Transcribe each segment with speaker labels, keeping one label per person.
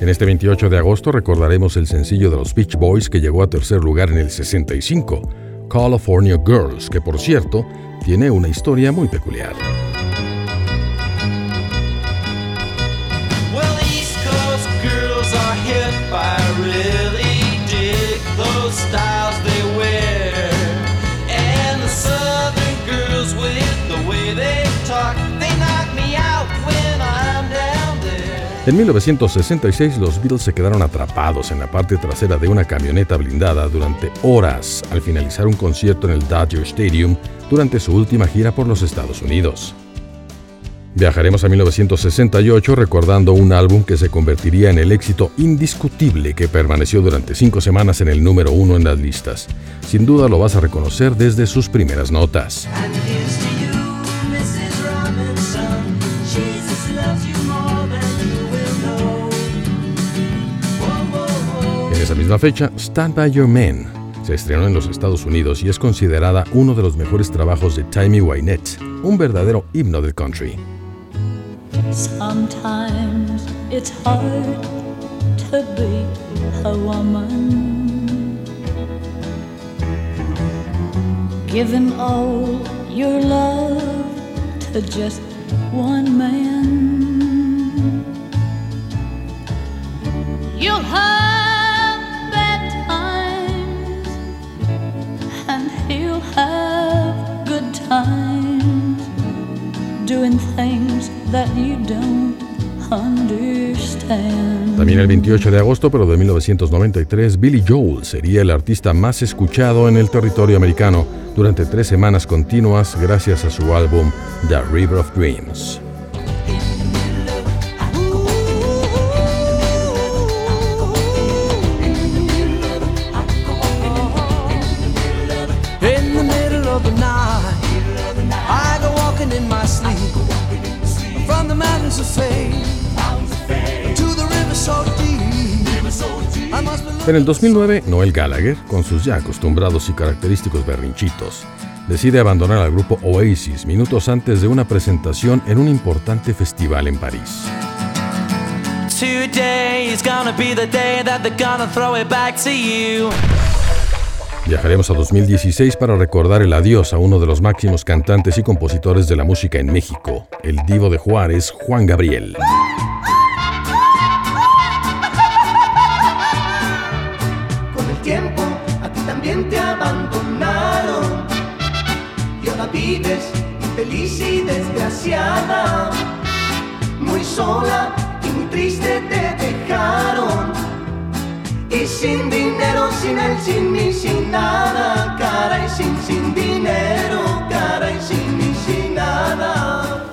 Speaker 1: En este 28 de agosto recordaremos el sencillo de los Beach Boys que llegó a tercer lugar en el 65, California Girls, que por cierto tiene una historia muy peculiar. En 1966 los Beatles se quedaron atrapados en la parte trasera de una camioneta blindada durante horas al finalizar un concierto en el Dodger Stadium durante su última gira por los Estados Unidos. Viajaremos a 1968 recordando un álbum que se convertiría en el éxito indiscutible que permaneció durante cinco semanas en el número uno en las listas. Sin duda lo vas a reconocer desde sus primeras notas. Misma fecha, Stand By Your Man se estrenó en los Estados Unidos y es considerada uno de los mejores trabajos de Timmy Wynette, un verdadero himno del country. Sometimes it's all your love to just one man. También el 28 de agosto, pero de 1993, Billy Joel sería el artista más escuchado en el territorio americano durante tres semanas continuas gracias a su álbum The River of Dreams. En el 2009, Noel Gallagher, con sus ya acostumbrados y característicos berrinchitos, decide abandonar al grupo Oasis minutos antes de una presentación en un importante festival en París. Viajaremos a 2016 para recordar el adiós a uno de los máximos cantantes y compositores de la música en México, el divo de Juárez, Juan Gabriel.
Speaker 2: feliz y desgraciada, muy sola y muy triste te dejaron. Y sin dinero, sin él, sin mí, sin nada, cara y sin, sin dinero, cara y sin mí, sin nada.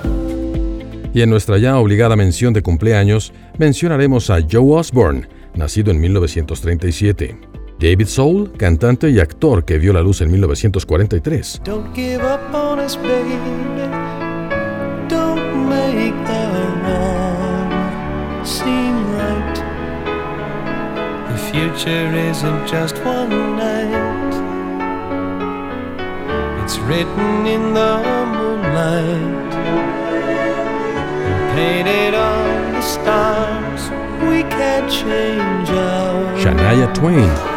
Speaker 1: Y en nuestra ya obligada mención de cumpleaños, mencionaremos a Joe Osborne, nacido en 1937. David Soul, cantante y actor que vio la luz en 1943. Don't give up on us, baby. Don't make the future isn't just one night. It's written in the moonlight. Painted on the stars. We can't change our Shania Twain.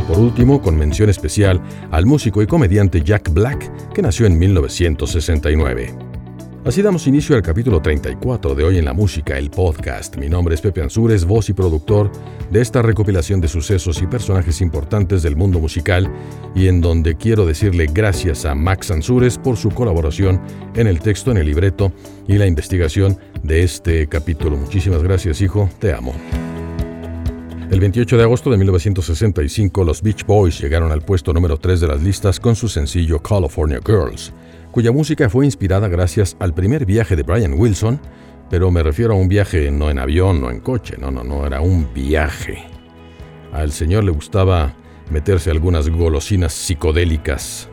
Speaker 1: Y por último, con mención especial al músico y comediante Jack Black, que nació en 1969. Así damos inicio al capítulo 34 de Hoy en la Música, el podcast. Mi nombre es Pepe Ansúrez, voz y productor de esta recopilación de sucesos y personajes importantes del mundo musical y en donde quiero decirle gracias a Max Ansúrez por su colaboración en el texto, en el libreto y la investigación de este capítulo. Muchísimas gracias, hijo, te amo. El 28 de agosto de 1965, los Beach Boys llegaron al puesto número 3 de las listas con su sencillo California Girls cuya música fue inspirada gracias al primer viaje de Brian Wilson, pero me refiero a un viaje no en avión, no en coche, no, no, no, era un viaje. Al señor le gustaba meterse algunas golosinas psicodélicas.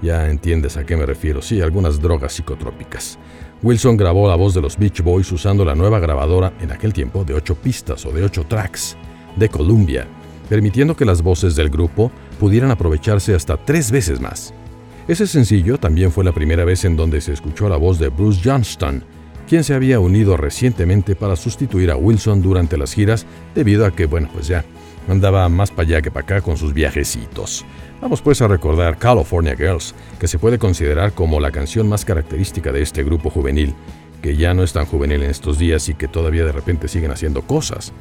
Speaker 1: Ya entiendes a qué me refiero, sí, algunas drogas psicotrópicas. Wilson grabó la voz de los Beach Boys usando la nueva grabadora en aquel tiempo de 8 pistas o de 8 tracks de Columbia, permitiendo que las voces del grupo pudieran aprovecharse hasta tres veces más. Ese sencillo también fue la primera vez en donde se escuchó la voz de Bruce Johnston, quien se había unido recientemente para sustituir a Wilson durante las giras debido a que, bueno, pues ya andaba más para allá que para acá con sus viajecitos. Vamos pues a recordar California Girls, que se puede considerar como la canción más característica de este grupo juvenil, que ya no es tan juvenil en estos días y que todavía de repente siguen haciendo cosas,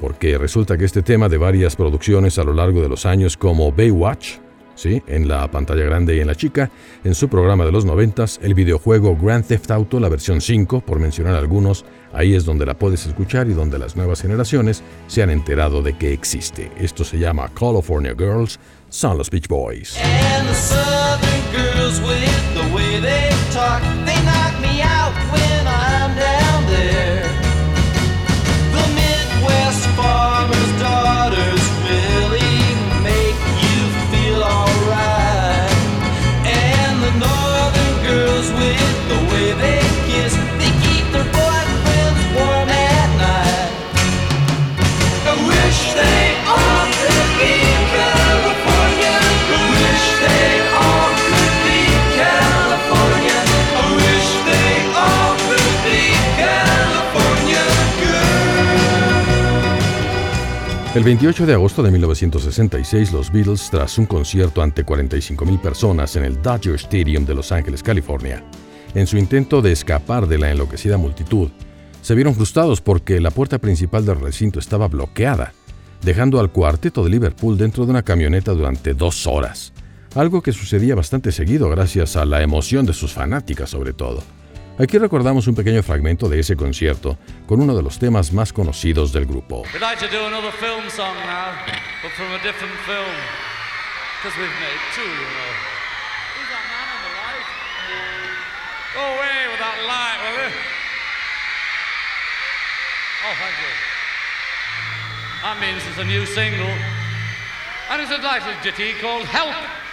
Speaker 1: porque resulta que este tema de varias producciones a lo largo de los años como Baywatch, ¿sí? en la pantalla grande y en la chica, en su programa de los noventas, el videojuego Grand Theft Auto, la versión 5, por mencionar algunos, ahí es donde la puedes escuchar y donde las nuevas generaciones se han enterado de que existe. Esto se llama California Girls, son los Beach Boys. El 28 de agosto de 1966, los Beatles, tras un concierto ante 45.000 personas en el Dodger Stadium de Los Ángeles, California, en su intento de escapar de la enloquecida multitud, se vieron frustrados porque la puerta principal del recinto estaba bloqueada, dejando al cuarteto de Liverpool dentro de una camioneta durante dos horas, algo que sucedía bastante seguido gracias a la emoción de sus fanáticas sobre todo. Aquí recordamos un pequeño fragmento de ese concierto con uno de los temas más conocidos del grupo.
Speaker 3: That means it's a new single. And it's a ditty called Help.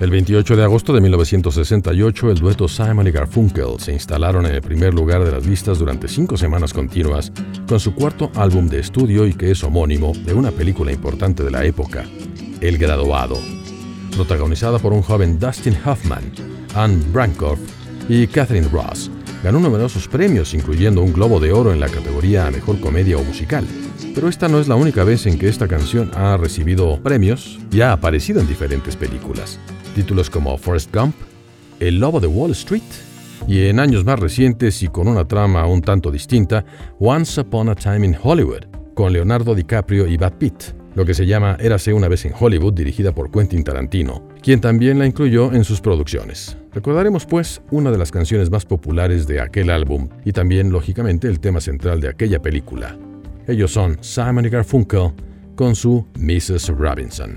Speaker 1: El 28 de agosto de 1968, el dueto Simon y Garfunkel se instalaron en el primer lugar de las listas durante cinco semanas continuas con su cuarto álbum de estudio y que es homónimo de una película importante de la época, El Graduado, protagonizada por un joven Dustin Hoffman, Anne Brankoff y Catherine Ross. Ganó numerosos premios, incluyendo un Globo de Oro en la categoría Mejor Comedia o Musical. Pero esta no es la única vez en que esta canción ha recibido premios y ha aparecido en diferentes películas. Títulos como Forrest Gump, El Lobo de Wall Street y en años más recientes y con una trama un tanto distinta, Once Upon a Time in Hollywood, con Leonardo DiCaprio y Brad Pitt, lo que se llama Érase una vez en Hollywood, dirigida por Quentin Tarantino, quien también la incluyó en sus producciones. Recordaremos pues una de las canciones más populares de aquel álbum y también, lógicamente, el tema central de aquella película. Ellos son Simon y Garfunkel con su Mrs. Robinson.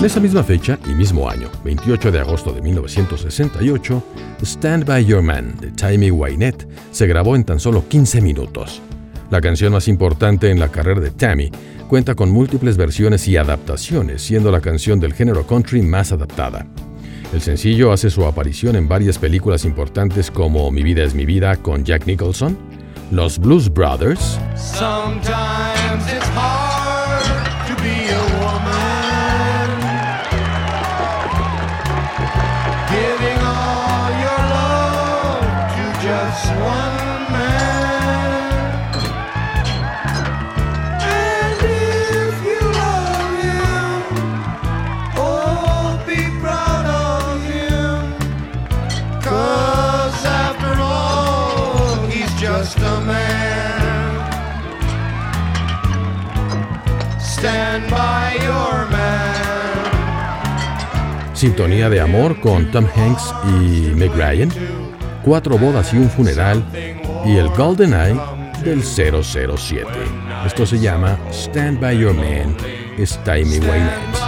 Speaker 1: En esa misma fecha y mismo año, 28 de agosto de 1968, Stand By Your Man de Timmy Wynette se grabó en tan solo 15 minutos. La canción más importante en la carrera de Tammy cuenta con múltiples versiones y adaptaciones, siendo la canción del género country más adaptada. El sencillo hace su aparición en varias películas importantes como Mi vida es mi vida con Jack Nicholson, Los Blues Brothers, Sintonía de Amor con Tom Hanks y Meg Ryan, Cuatro bodas y un funeral y el Golden Eye del 007. Esto se llama Stand By Your Man, es Timey Wynette.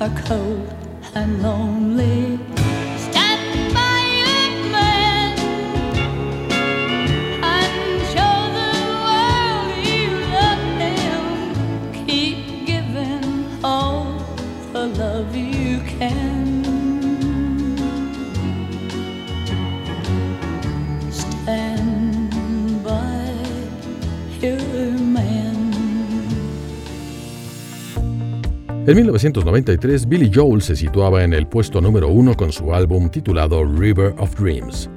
Speaker 4: are cold and lonely.
Speaker 1: En 1993, Billy Joel se situaba en el puesto número uno con su álbum titulado River of Dreams,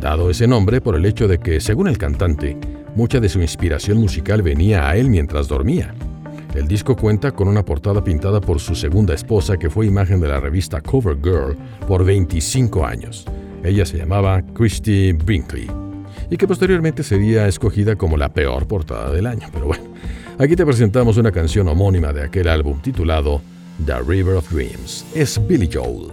Speaker 1: dado ese nombre por el hecho de que, según el cantante, mucha de su inspiración musical venía a él mientras dormía. El disco cuenta con una portada pintada por su segunda esposa que fue imagen de la revista Cover Girl por 25 años. Ella se llamaba Christy Brinkley y que posteriormente sería escogida como la peor portada del año, pero bueno. Aquí te presentamos una canción homónima de aquel álbum titulado The River of Dreams. Es Billy Joel.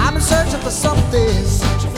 Speaker 1: I'm.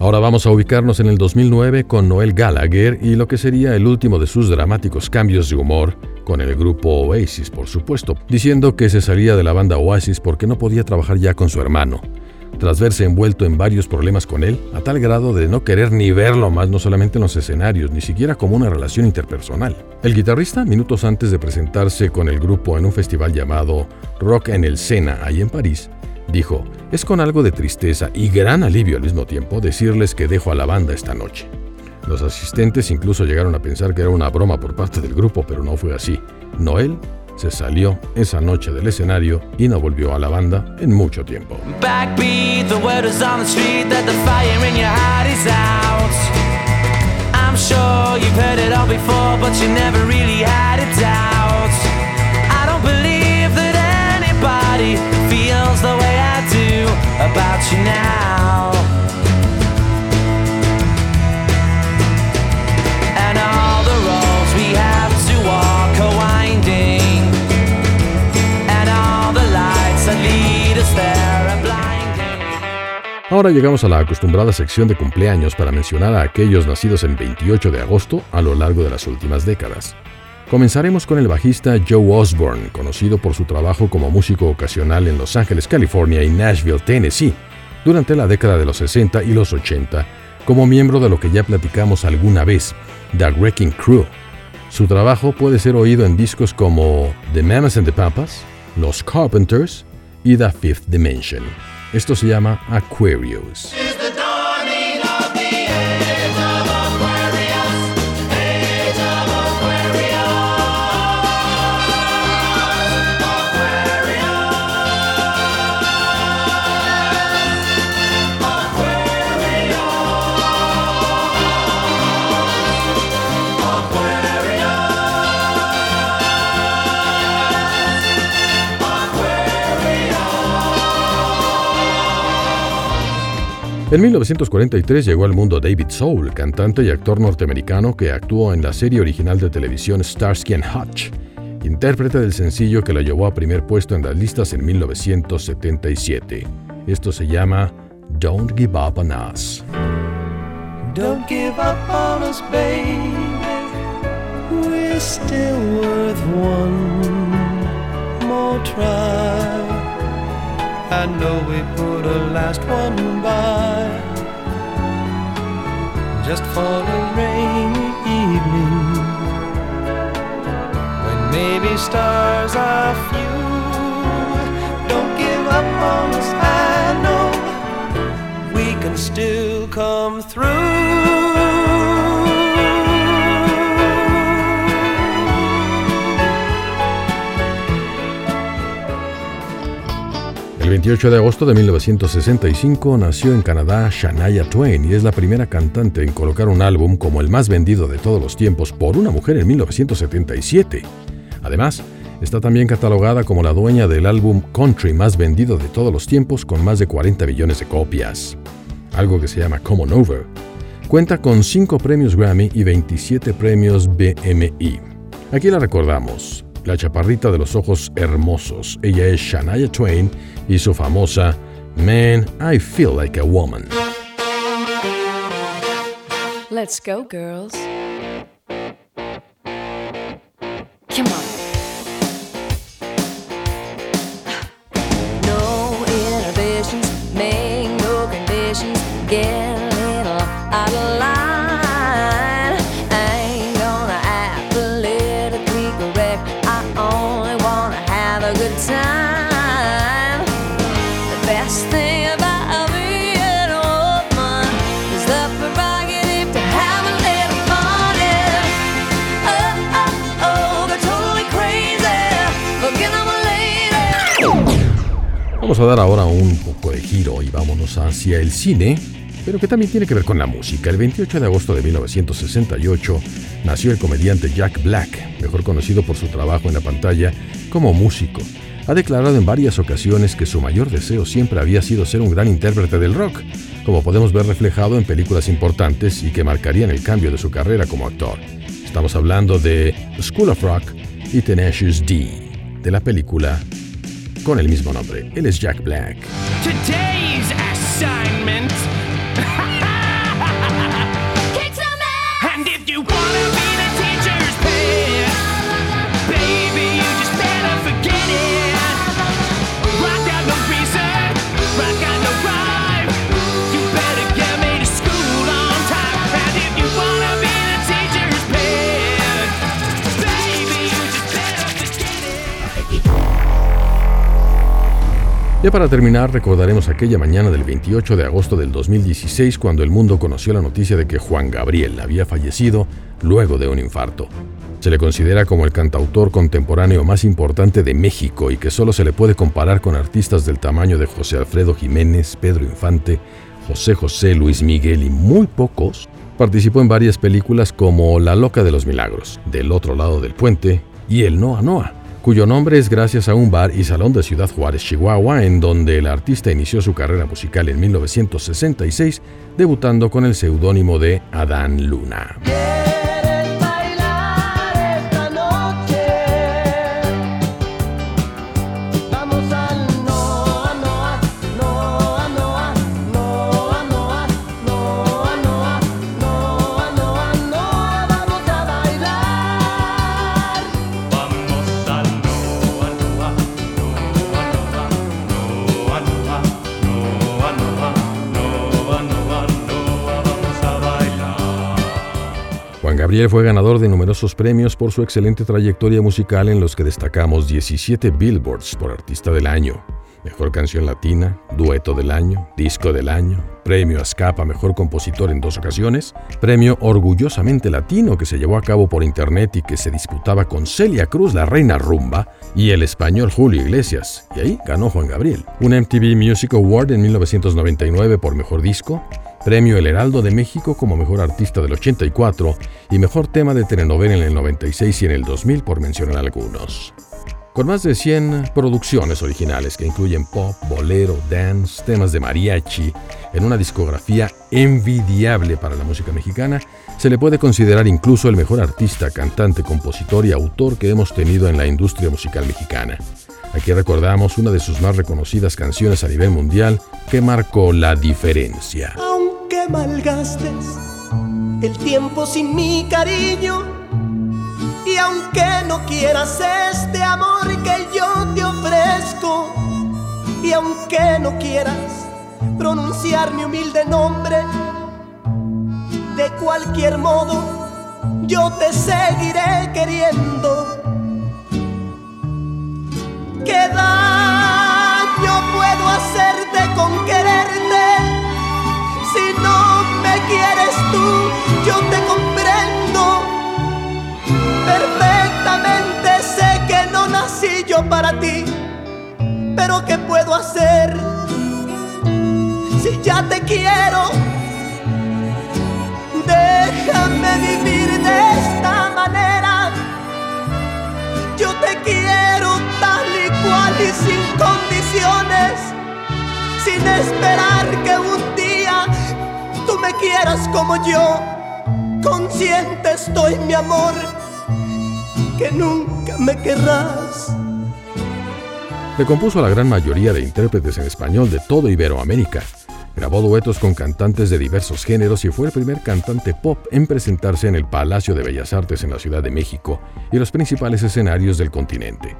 Speaker 1: Ahora vamos a ubicarnos en el 2009 con Noel Gallagher y lo que sería el último de sus dramáticos cambios de humor con el grupo Oasis, por supuesto, diciendo que se salía de la banda Oasis porque no podía trabajar ya con su hermano, tras verse envuelto en varios problemas con él, a tal grado de no querer ni verlo más, no solamente en los escenarios, ni siquiera como una relación interpersonal. El guitarrista, minutos antes de presentarse con el grupo en un festival llamado Rock en el Sena, ahí en París, Dijo, es con algo de tristeza y gran alivio al mismo tiempo decirles que dejo a la banda esta noche. Los asistentes incluso llegaron a pensar que era una broma por parte del grupo, pero no fue así. Noel se salió esa noche del escenario y no volvió a la banda en mucho tiempo. Ahora llegamos a la acostumbrada sección de cumpleaños para mencionar a aquellos nacidos el 28 de agosto a lo largo de las últimas décadas. Comenzaremos con el bajista Joe Osborne, conocido por su trabajo como músico ocasional en Los Ángeles, California y Nashville, Tennessee, durante la década de los 60 y los 80, como miembro de lo que ya platicamos alguna vez, The Wrecking Crew. Su trabajo puede ser oído en discos como The Mamas and the Papas, Los Carpenters y The Fifth Dimension. Esto se llama Aquarius. En 1943 llegó al mundo David Soul, cantante y actor norteamericano que actuó en la serie original de televisión Starsky and Hutch, intérprete del sencillo que lo llevó a primer puesto en las listas en 1977. Esto se llama Don't Give Up on Us.
Speaker 2: Don't give up on us, baby. We're still worth one more try. I know we put a last one by just for a rainy evening when maybe stars are few. Don't give up on us, I know we can still come through.
Speaker 1: El 28 de agosto de 1965 nació en Canadá Shania Twain y es la primera cantante en colocar un álbum como el más vendido de todos los tiempos por una mujer en 1977. Además, está también catalogada como la dueña del álbum country más vendido de todos los tiempos con más de 40 millones de copias, algo que se llama Common Over. Cuenta con 5 premios Grammy y 27 premios BMI. Aquí la recordamos, la chaparrita de los ojos hermosos. Ella es Shania Twain y su famosa Man, I Feel Like a Woman.
Speaker 5: Let's go, girls.
Speaker 1: Vamos a dar ahora un poco de giro y vámonos hacia el cine, pero que también tiene que ver con la música. El 28 de agosto de 1968 nació el comediante Jack Black, mejor conocido por su trabajo en la pantalla como músico. Ha declarado en varias ocasiones que su mayor deseo siempre había sido ser un gran intérprete del rock, como podemos ver reflejado en películas importantes y que marcarían el cambio de su carrera como actor. Estamos hablando de School of Rock y Tenacious D, de la película con el mismo nombre. Él es Jack Black. Ya para terminar, recordaremos aquella mañana del 28 de agosto del 2016 cuando el mundo conoció la noticia de que Juan Gabriel había fallecido luego de un infarto. Se le considera como el cantautor contemporáneo más importante de México y que solo se le puede comparar con artistas del tamaño de José Alfredo Jiménez, Pedro Infante, José José, Luis Miguel y muy pocos. Participó en varias películas como La Loca de los Milagros, Del otro lado del puente y El Noa Noa cuyo nombre es gracias a un bar y salón de Ciudad Juárez, Chihuahua, en donde el artista inició su carrera musical en 1966, debutando con el seudónimo de Adán Luna. Gabriel fue ganador de numerosos premios por su excelente trayectoria musical en los que destacamos 17 Billboards por Artista del Año, Mejor Canción Latina, Dueto del Año, Disco del Año, Premio Ascapa Mejor Compositor en dos ocasiones, Premio Orgullosamente Latino que se llevó a cabo por internet y que se disputaba con Celia Cruz, la reina rumba, y el español Julio Iglesias, y ahí ganó Juan Gabriel. Un MTV Music Award en 1999 por Mejor Disco, Premio El Heraldo de México como Mejor Artista del 84 y Mejor Tema de Telenovela en el 96 y en el 2000 por mencionar algunos. Con más de 100 producciones originales que incluyen pop, bolero, dance, temas de mariachi, en una discografía envidiable para la música mexicana, se le puede considerar incluso el mejor artista, cantante, compositor y autor que hemos tenido en la industria musical mexicana. Aquí recordamos una de sus más reconocidas canciones a nivel mundial que marcó la diferencia.
Speaker 2: Malgastes el tiempo sin mi cariño, y aunque no quieras este amor que yo te ofrezco, y aunque no quieras pronunciar mi humilde nombre, de cualquier modo yo te seguiré queriendo. ¿Qué daño puedo hacerte con quererte? Quieres tú, yo te comprendo. Perfectamente sé que no nací yo para ti, pero ¿qué puedo hacer si ya te quiero? Déjame vivir de esta manera. Yo te quiero tal y cual y sin condiciones, sin esperar que un día me quieras como yo. Consciente estoy, mi amor, que nunca me querrás.
Speaker 1: Le compuso a la gran mayoría de intérpretes en español de toda Iberoamérica. Grabó duetos con cantantes de diversos géneros y fue el primer cantante pop en presentarse en el Palacio de Bellas Artes en la Ciudad de México y los principales escenarios del continente.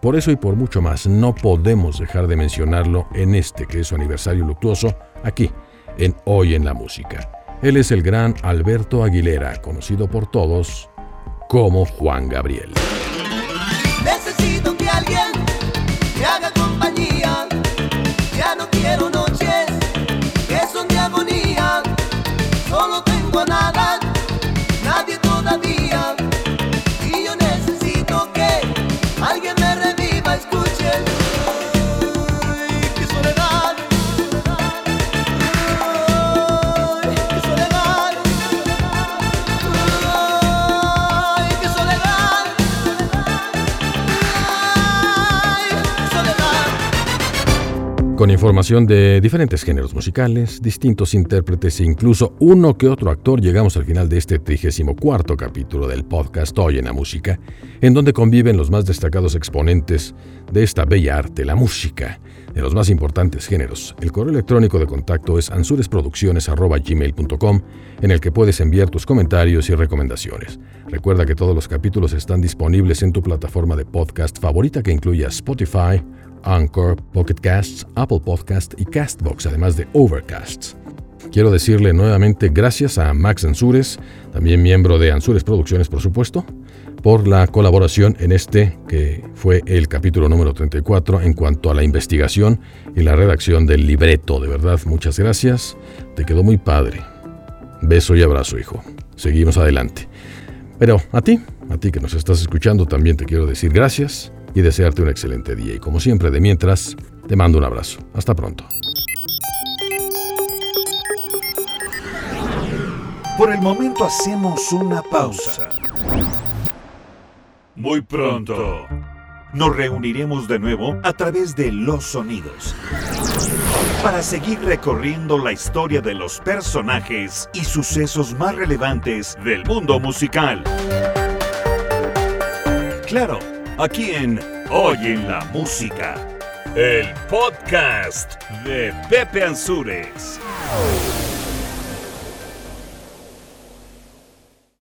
Speaker 1: Por eso y por mucho más, no podemos dejar de mencionarlo en este que es su aniversario luctuoso, aquí, en Hoy en la Música. Él es el gran Alberto Aguilera, conocido por todos como Juan Gabriel.
Speaker 2: Necesito que alguien me haga compañía. Ya no quiero noches que son de agonía. Solo tengo nada,
Speaker 1: Con información de diferentes géneros musicales, distintos intérpretes e incluso uno que otro actor, llegamos al final de este 34 capítulo del podcast Hoy en la Música, en donde conviven los más destacados exponentes de esta bella arte, la música, de los más importantes géneros. El correo electrónico de contacto es ansuresproducciones.gmail.com, en el que puedes enviar tus comentarios y recomendaciones. Recuerda que todos los capítulos están disponibles en tu plataforma de podcast favorita que incluya Spotify, Anchor, Pocket Casts, Apple Podcast y Castbox, además de Overcasts. Quiero decirle nuevamente gracias a Max Ansures, también miembro de Ansures Producciones, por supuesto, por la colaboración en este que fue el capítulo número 34 en cuanto a la investigación y la redacción del libreto. De verdad, muchas gracias. Te quedó muy padre. Beso y abrazo, hijo. Seguimos adelante. Pero a ti, a ti que nos estás escuchando, también te quiero decir gracias y desearte un excelente día. Y como siempre, de mientras, te mando un abrazo. Hasta pronto.
Speaker 6: Por el momento hacemos una pausa. Muy pronto nos reuniremos de nuevo a través de los sonidos para seguir recorriendo la historia de los personajes y sucesos más relevantes del mundo musical. Claro, aquí en Hoy en la Música, el podcast de Pepe Ansures.